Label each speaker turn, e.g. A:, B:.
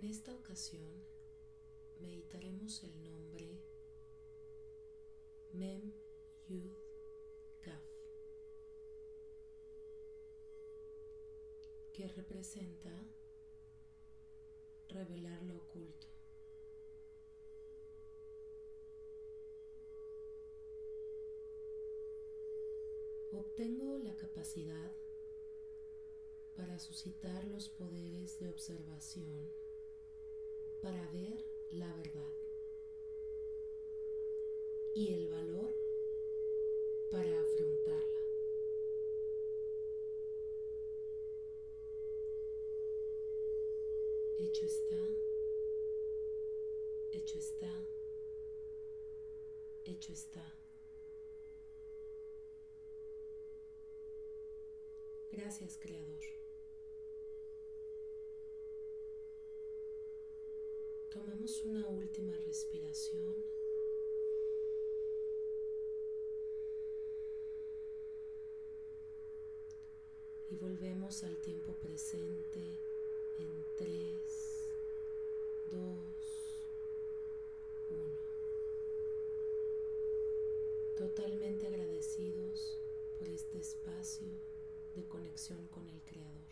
A: En esta ocasión meditaremos el nombre Mem Yud Kaf, que representa revelar lo oculto. Obtengo la capacidad para suscitar los poderes de observación para ver la verdad y el valor para afrontarla. Hecho está, hecho está, hecho está. Gracias, Creador. Tomamos una última respiración. Y volvemos al tiempo presente en 3, 2, 1. Totalmente agradecidos por este espacio de conexión con el Creador.